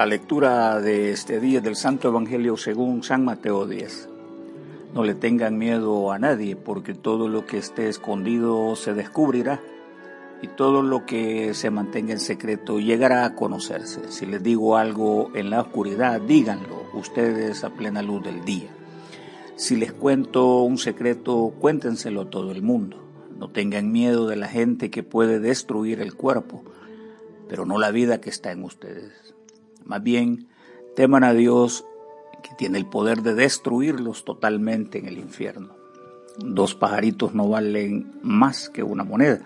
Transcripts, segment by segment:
La lectura de este día del Santo Evangelio según San Mateo 10. No le tengan miedo a nadie, porque todo lo que esté escondido se descubrirá, y todo lo que se mantenga en secreto llegará a conocerse. Si les digo algo en la oscuridad, díganlo ustedes a plena luz del día. Si les cuento un secreto, cuéntenselo a todo el mundo. No tengan miedo de la gente que puede destruir el cuerpo, pero no la vida que está en ustedes. Más bien, teman a Dios que tiene el poder de destruirlos totalmente en el infierno. Dos pajaritos no valen más que una moneda.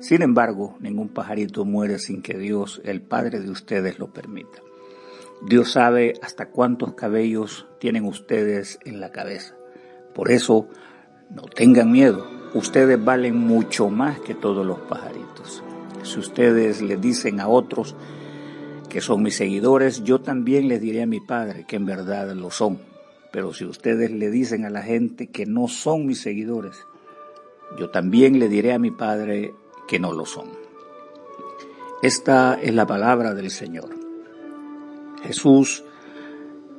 Sin embargo, ningún pajarito muere sin que Dios, el Padre de ustedes, lo permita. Dios sabe hasta cuántos cabellos tienen ustedes en la cabeza. Por eso, no tengan miedo. Ustedes valen mucho más que todos los pajaritos. Si ustedes le dicen a otros, que son mis seguidores, yo también les diré a mi Padre que en verdad lo son. Pero si ustedes le dicen a la gente que no son mis seguidores, yo también le diré a mi Padre que no lo son. Esta es la palabra del Señor. Jesús,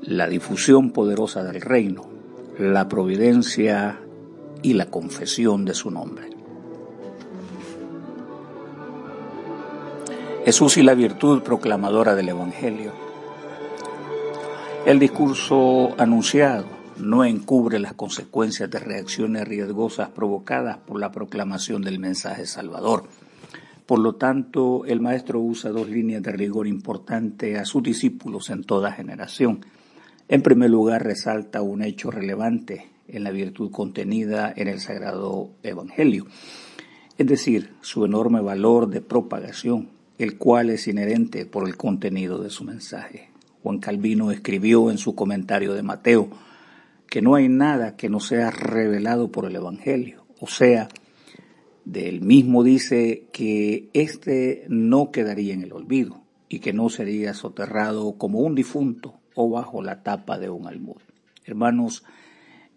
la difusión poderosa del reino, la providencia y la confesión de su nombre. Jesús y la virtud proclamadora del Evangelio. El discurso anunciado no encubre las consecuencias de reacciones riesgosas provocadas por la proclamación del mensaje salvador. Por lo tanto, el maestro usa dos líneas de rigor importante a sus discípulos en toda generación. En primer lugar, resalta un hecho relevante en la virtud contenida en el Sagrado Evangelio, es decir, su enorme valor de propagación, el cual es inherente por el contenido de su mensaje. Juan Calvino escribió en su comentario de Mateo que no hay nada que no sea revelado por el Evangelio. O sea, de él mismo dice que éste no quedaría en el olvido y que no sería soterrado como un difunto o bajo la tapa de un almud. Hermanos,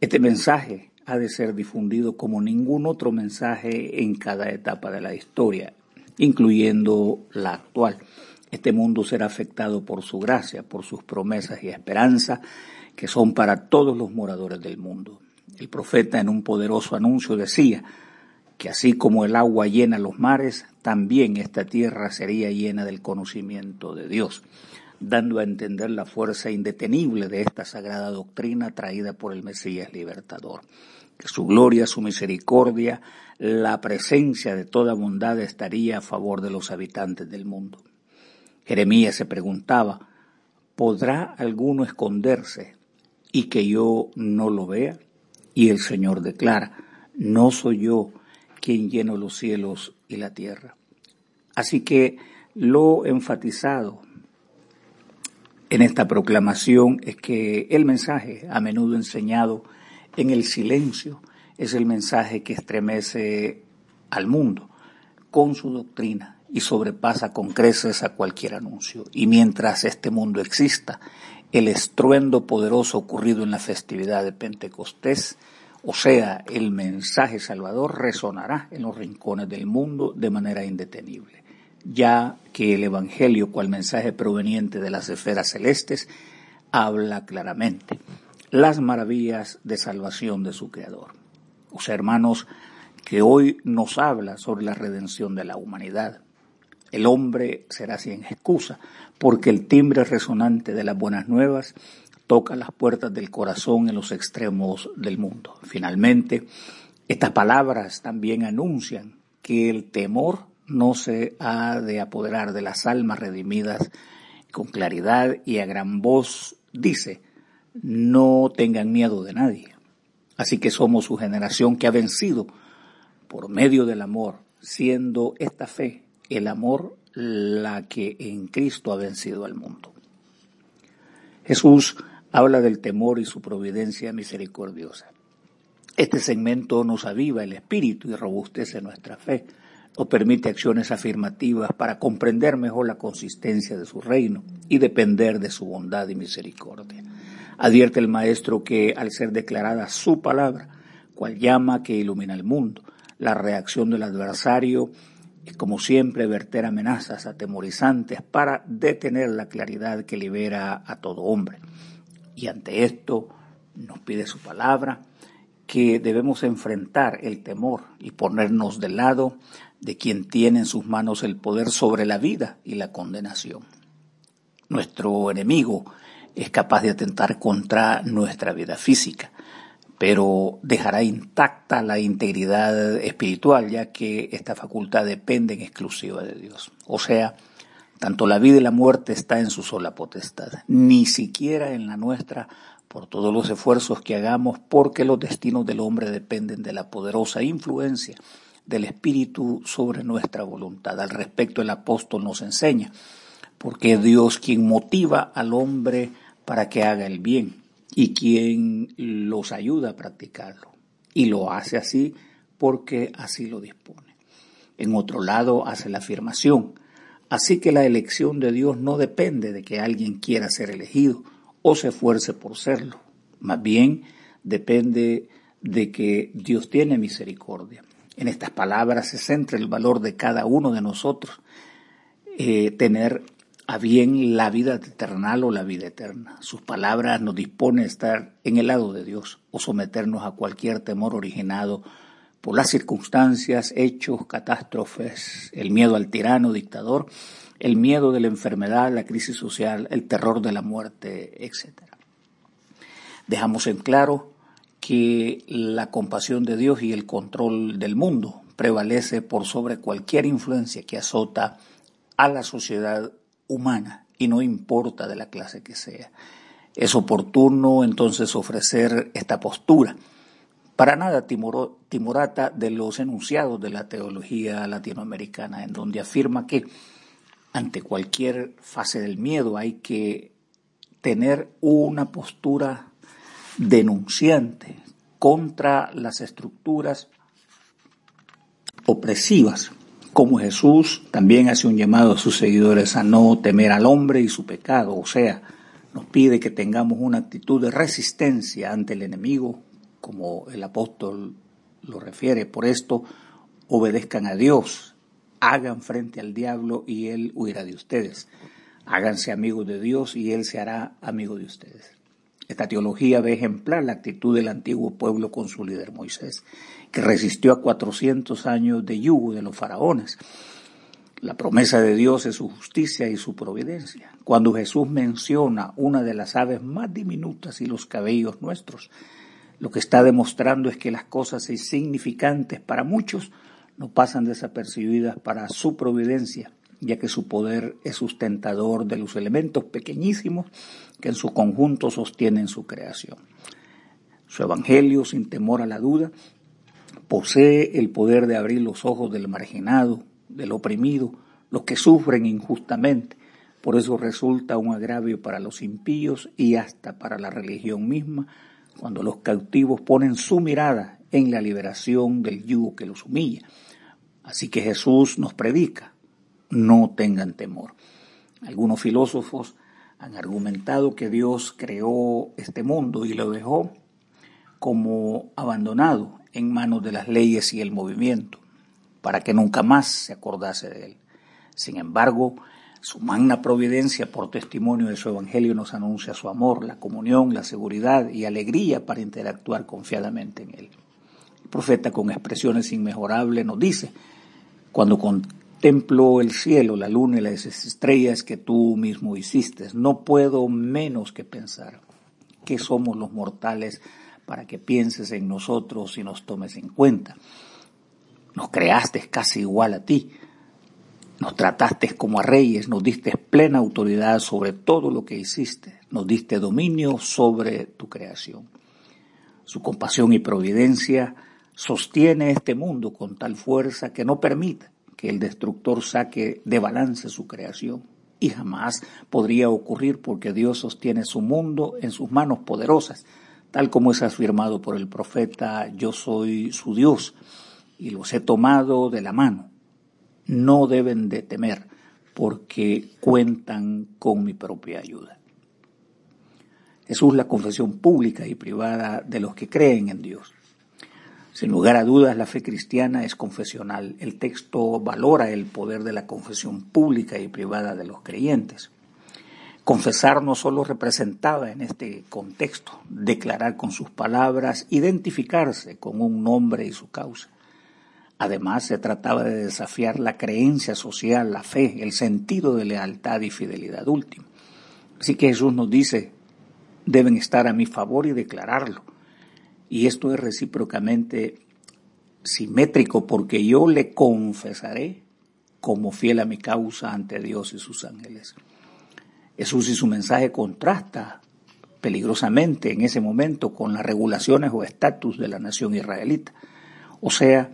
este mensaje ha de ser difundido como ningún otro mensaje en cada etapa de la historia incluyendo la actual. Este mundo será afectado por su gracia, por sus promesas y esperanza, que son para todos los moradores del mundo. El profeta en un poderoso anuncio decía que así como el agua llena los mares, también esta tierra sería llena del conocimiento de Dios, dando a entender la fuerza indetenible de esta sagrada doctrina traída por el Mesías libertador su gloria, su misericordia, la presencia de toda bondad estaría a favor de los habitantes del mundo. Jeremías se preguntaba, ¿podrá alguno esconderse y que yo no lo vea? Y el Señor declara, no soy yo quien lleno los cielos y la tierra. Así que lo enfatizado en esta proclamación es que el mensaje, a menudo enseñado en el silencio es el mensaje que estremece al mundo con su doctrina y sobrepasa con creces a cualquier anuncio. Y mientras este mundo exista, el estruendo poderoso ocurrido en la festividad de Pentecostés, o sea, el mensaje salvador resonará en los rincones del mundo de manera indetenible, ya que el Evangelio, cual mensaje proveniente de las esferas celestes, habla claramente las maravillas de salvación de su Creador. Los hermanos, que hoy nos habla sobre la redención de la humanidad. El hombre será sin excusa, porque el timbre resonante de las buenas nuevas toca las puertas del corazón en los extremos del mundo. Finalmente, estas palabras también anuncian que el temor no se ha de apoderar de las almas redimidas con claridad y a gran voz dice, no tengan miedo de nadie. Así que somos su generación que ha vencido por medio del amor, siendo esta fe, el amor, la que en Cristo ha vencido al mundo. Jesús habla del temor y su providencia misericordiosa. Este segmento nos aviva el espíritu y robustece nuestra fe, nos permite acciones afirmativas para comprender mejor la consistencia de su reino y depender de su bondad y misericordia. Advierte el maestro que al ser declarada su palabra, cual llama que ilumina el mundo, la reacción del adversario y como siempre verter amenazas atemorizantes para detener la claridad que libera a todo hombre. Y ante esto nos pide su palabra que debemos enfrentar el temor y ponernos del lado de quien tiene en sus manos el poder sobre la vida y la condenación. Nuestro enemigo es capaz de atentar contra nuestra vida física, pero dejará intacta la integridad espiritual, ya que esta facultad depende en exclusiva de Dios. O sea, tanto la vida y la muerte está en su sola potestad, ni siquiera en la nuestra, por todos los esfuerzos que hagamos, porque los destinos del hombre dependen de la poderosa influencia del Espíritu sobre nuestra voluntad. Al respecto, el apóstol nos enseña, porque es Dios quien motiva al hombre para que haga el bien y quien los ayuda a practicarlo. Y lo hace así porque así lo dispone. En otro lado hace la afirmación, así que la elección de Dios no depende de que alguien quiera ser elegido o se esfuerce por serlo, más bien depende de que Dios tiene misericordia. En estas palabras se centra el valor de cada uno de nosotros, eh, tener a bien la vida eternal o la vida eterna. Sus palabras nos dispone a estar en el lado de Dios o someternos a cualquier temor originado por las circunstancias, hechos, catástrofes, el miedo al tirano, dictador, el miedo de la enfermedad, la crisis social, el terror de la muerte, etc. Dejamos en claro que la compasión de Dios y el control del mundo prevalece por sobre cualquier influencia que azota a la sociedad humana y no importa de la clase que sea. Es oportuno entonces ofrecer esta postura, para nada timorata de los enunciados de la teología latinoamericana, en donde afirma que ante cualquier fase del miedo hay que tener una postura denunciante contra las estructuras opresivas como Jesús también hace un llamado a sus seguidores a no temer al hombre y su pecado, o sea, nos pide que tengamos una actitud de resistencia ante el enemigo, como el apóstol lo refiere. Por esto, obedezcan a Dios, hagan frente al diablo y él huirá de ustedes. Háganse amigos de Dios y él se hará amigo de ustedes. Esta teología ve ejemplar la actitud del antiguo pueblo con su líder Moisés que resistió a 400 años de yugo de los faraones. La promesa de Dios es su justicia y su providencia. Cuando Jesús menciona una de las aves más diminutas y los cabellos nuestros, lo que está demostrando es que las cosas insignificantes para muchos no pasan desapercibidas para su providencia, ya que su poder es sustentador de los elementos pequeñísimos que en su conjunto sostienen su creación. Su evangelio, sin temor a la duda, posee el poder de abrir los ojos del marginado, del oprimido, los que sufren injustamente. Por eso resulta un agravio para los impíos y hasta para la religión misma, cuando los cautivos ponen su mirada en la liberación del yugo que los humilla. Así que Jesús nos predica, no tengan temor. Algunos filósofos han argumentado que Dios creó este mundo y lo dejó como abandonado en manos de las leyes y el movimiento, para que nunca más se acordase de él. Sin embargo, su magna providencia por testimonio de su evangelio nos anuncia su amor, la comunión, la seguridad y alegría para interactuar confiadamente en él. El profeta con expresiones inmejorables nos dice, cuando contemplo el cielo, la luna y las estrellas que tú mismo hiciste, no puedo menos que pensar que somos los mortales para que pienses en nosotros y nos tomes en cuenta. Nos creaste casi igual a ti. Nos trataste como a reyes, nos diste plena autoridad sobre todo lo que hiciste, nos diste dominio sobre tu creación. Su compasión y providencia sostiene este mundo con tal fuerza que no permite que el destructor saque de balance su creación. Y jamás podría ocurrir porque Dios sostiene su mundo en sus manos poderosas tal como es afirmado por el profeta, yo soy su Dios y los he tomado de la mano. No deben de temer porque cuentan con mi propia ayuda. Jesús la confesión pública y privada de los que creen en Dios. Sin lugar a dudas, la fe cristiana es confesional. El texto valora el poder de la confesión pública y privada de los creyentes. Confesar no solo representaba en este contexto declarar con sus palabras, identificarse con un nombre y su causa. Además, se trataba de desafiar la creencia social, la fe, el sentido de lealtad y fidelidad último. Así que Jesús nos dice, deben estar a mi favor y declararlo. Y esto es recíprocamente simétrico porque yo le confesaré como fiel a mi causa ante Dios y sus ángeles. Jesús y su mensaje contrasta peligrosamente en ese momento con las regulaciones o estatus de la nación israelita. O sea,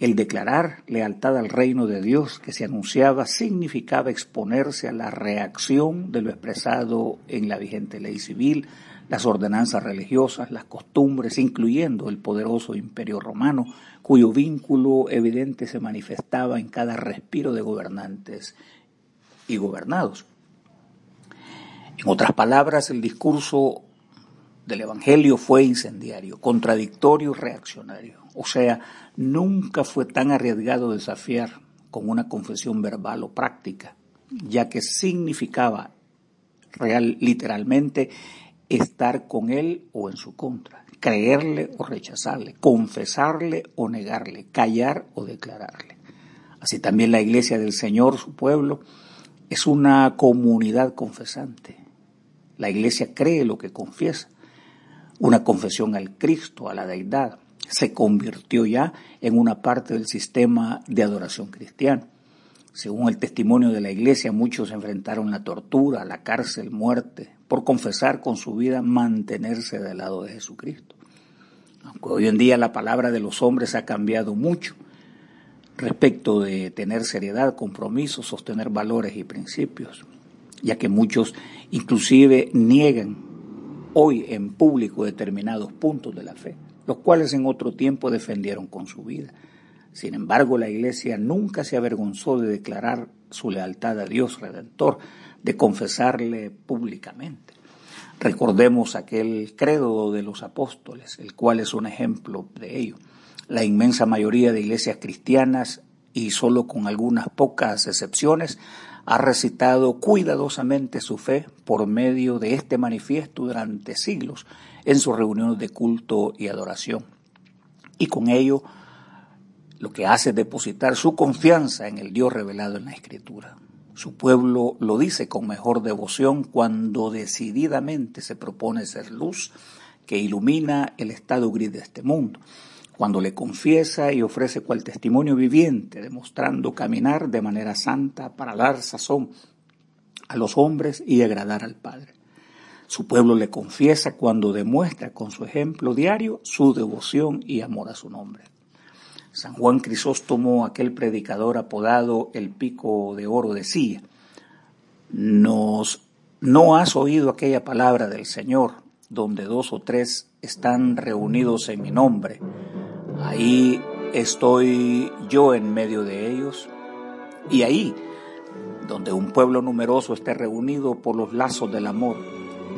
el declarar lealtad al reino de Dios que se anunciaba significaba exponerse a la reacción de lo expresado en la vigente ley civil, las ordenanzas religiosas, las costumbres, incluyendo el poderoso imperio romano, cuyo vínculo evidente se manifestaba en cada respiro de gobernantes y gobernados. En otras palabras, el discurso del Evangelio fue incendiario, contradictorio reaccionario. O sea, nunca fue tan arriesgado desafiar con una confesión verbal o práctica, ya que significaba real, literalmente estar con él o en su contra, creerle o rechazarle, confesarle o negarle, callar o declararle. Así también la iglesia del Señor, su pueblo, es una comunidad confesante. La iglesia cree lo que confiesa. Una confesión al Cristo, a la deidad, se convirtió ya en una parte del sistema de adoración cristiano. Según el testimonio de la iglesia, muchos enfrentaron la tortura, la cárcel, muerte, por confesar con su vida mantenerse del lado de Jesucristo. Aunque hoy en día la palabra de los hombres ha cambiado mucho respecto de tener seriedad, compromiso, sostener valores y principios, ya que muchos inclusive niegan hoy en público determinados puntos de la fe, los cuales en otro tiempo defendieron con su vida. Sin embargo, la Iglesia nunca se avergonzó de declarar su lealtad a Dios Redentor, de confesarle públicamente. Recordemos aquel credo de los apóstoles, el cual es un ejemplo de ello. La inmensa mayoría de iglesias cristianas, y solo con algunas pocas excepciones, ha recitado cuidadosamente su fe por medio de este manifiesto durante siglos en sus reuniones de culto y adoración. Y con ello lo que hace es depositar su confianza en el Dios revelado en la Escritura. Su pueblo lo dice con mejor devoción cuando decididamente se propone ser luz que ilumina el estado gris de este mundo, cuando le confiesa y ofrece cual testimonio viviente, demostrando caminar de manera santa para dar sazón a los hombres y agradar al Padre. Su pueblo le confiesa cuando demuestra con su ejemplo diario su devoción y amor a su nombre. San Juan Crisóstomo, aquel predicador apodado el pico de oro, decía, nos, no has oído aquella palabra del Señor, donde dos o tres están reunidos en mi nombre. Ahí estoy yo en medio de ellos. Y ahí, donde un pueblo numeroso esté reunido por los lazos del amor,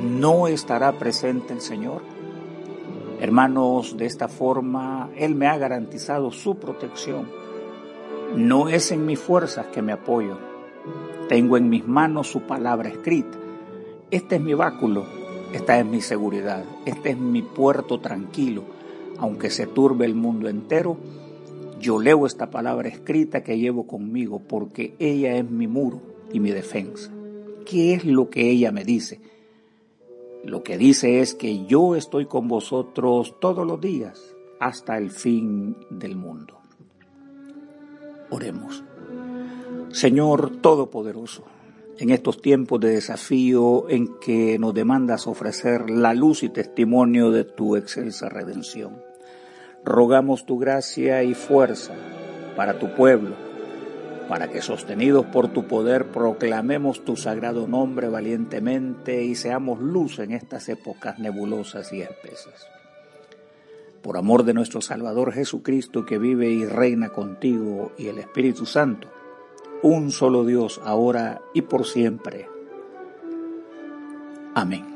¿no estará presente el Señor? Hermanos, de esta forma Él me ha garantizado su protección. No es en mis fuerzas que me apoyo. Tengo en mis manos su palabra escrita. Este es mi báculo, esta es mi seguridad, este es mi puerto tranquilo. Aunque se turbe el mundo entero, yo leo esta palabra escrita que llevo conmigo porque ella es mi muro y mi defensa. ¿Qué es lo que ella me dice? Lo que dice es que yo estoy con vosotros todos los días hasta el fin del mundo. Oremos. Señor Todopoderoso, en estos tiempos de desafío en que nos demandas ofrecer la luz y testimonio de tu excelsa redención, rogamos tu gracia y fuerza para tu pueblo para que sostenidos por tu poder proclamemos tu sagrado nombre valientemente y seamos luz en estas épocas nebulosas y espesas. Por amor de nuestro Salvador Jesucristo que vive y reina contigo y el Espíritu Santo, un solo Dios ahora y por siempre. Amén.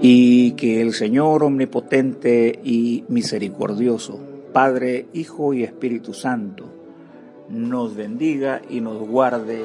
Y que el Señor omnipotente y misericordioso, Padre, Hijo y Espíritu Santo, nos bendiga y nos guarde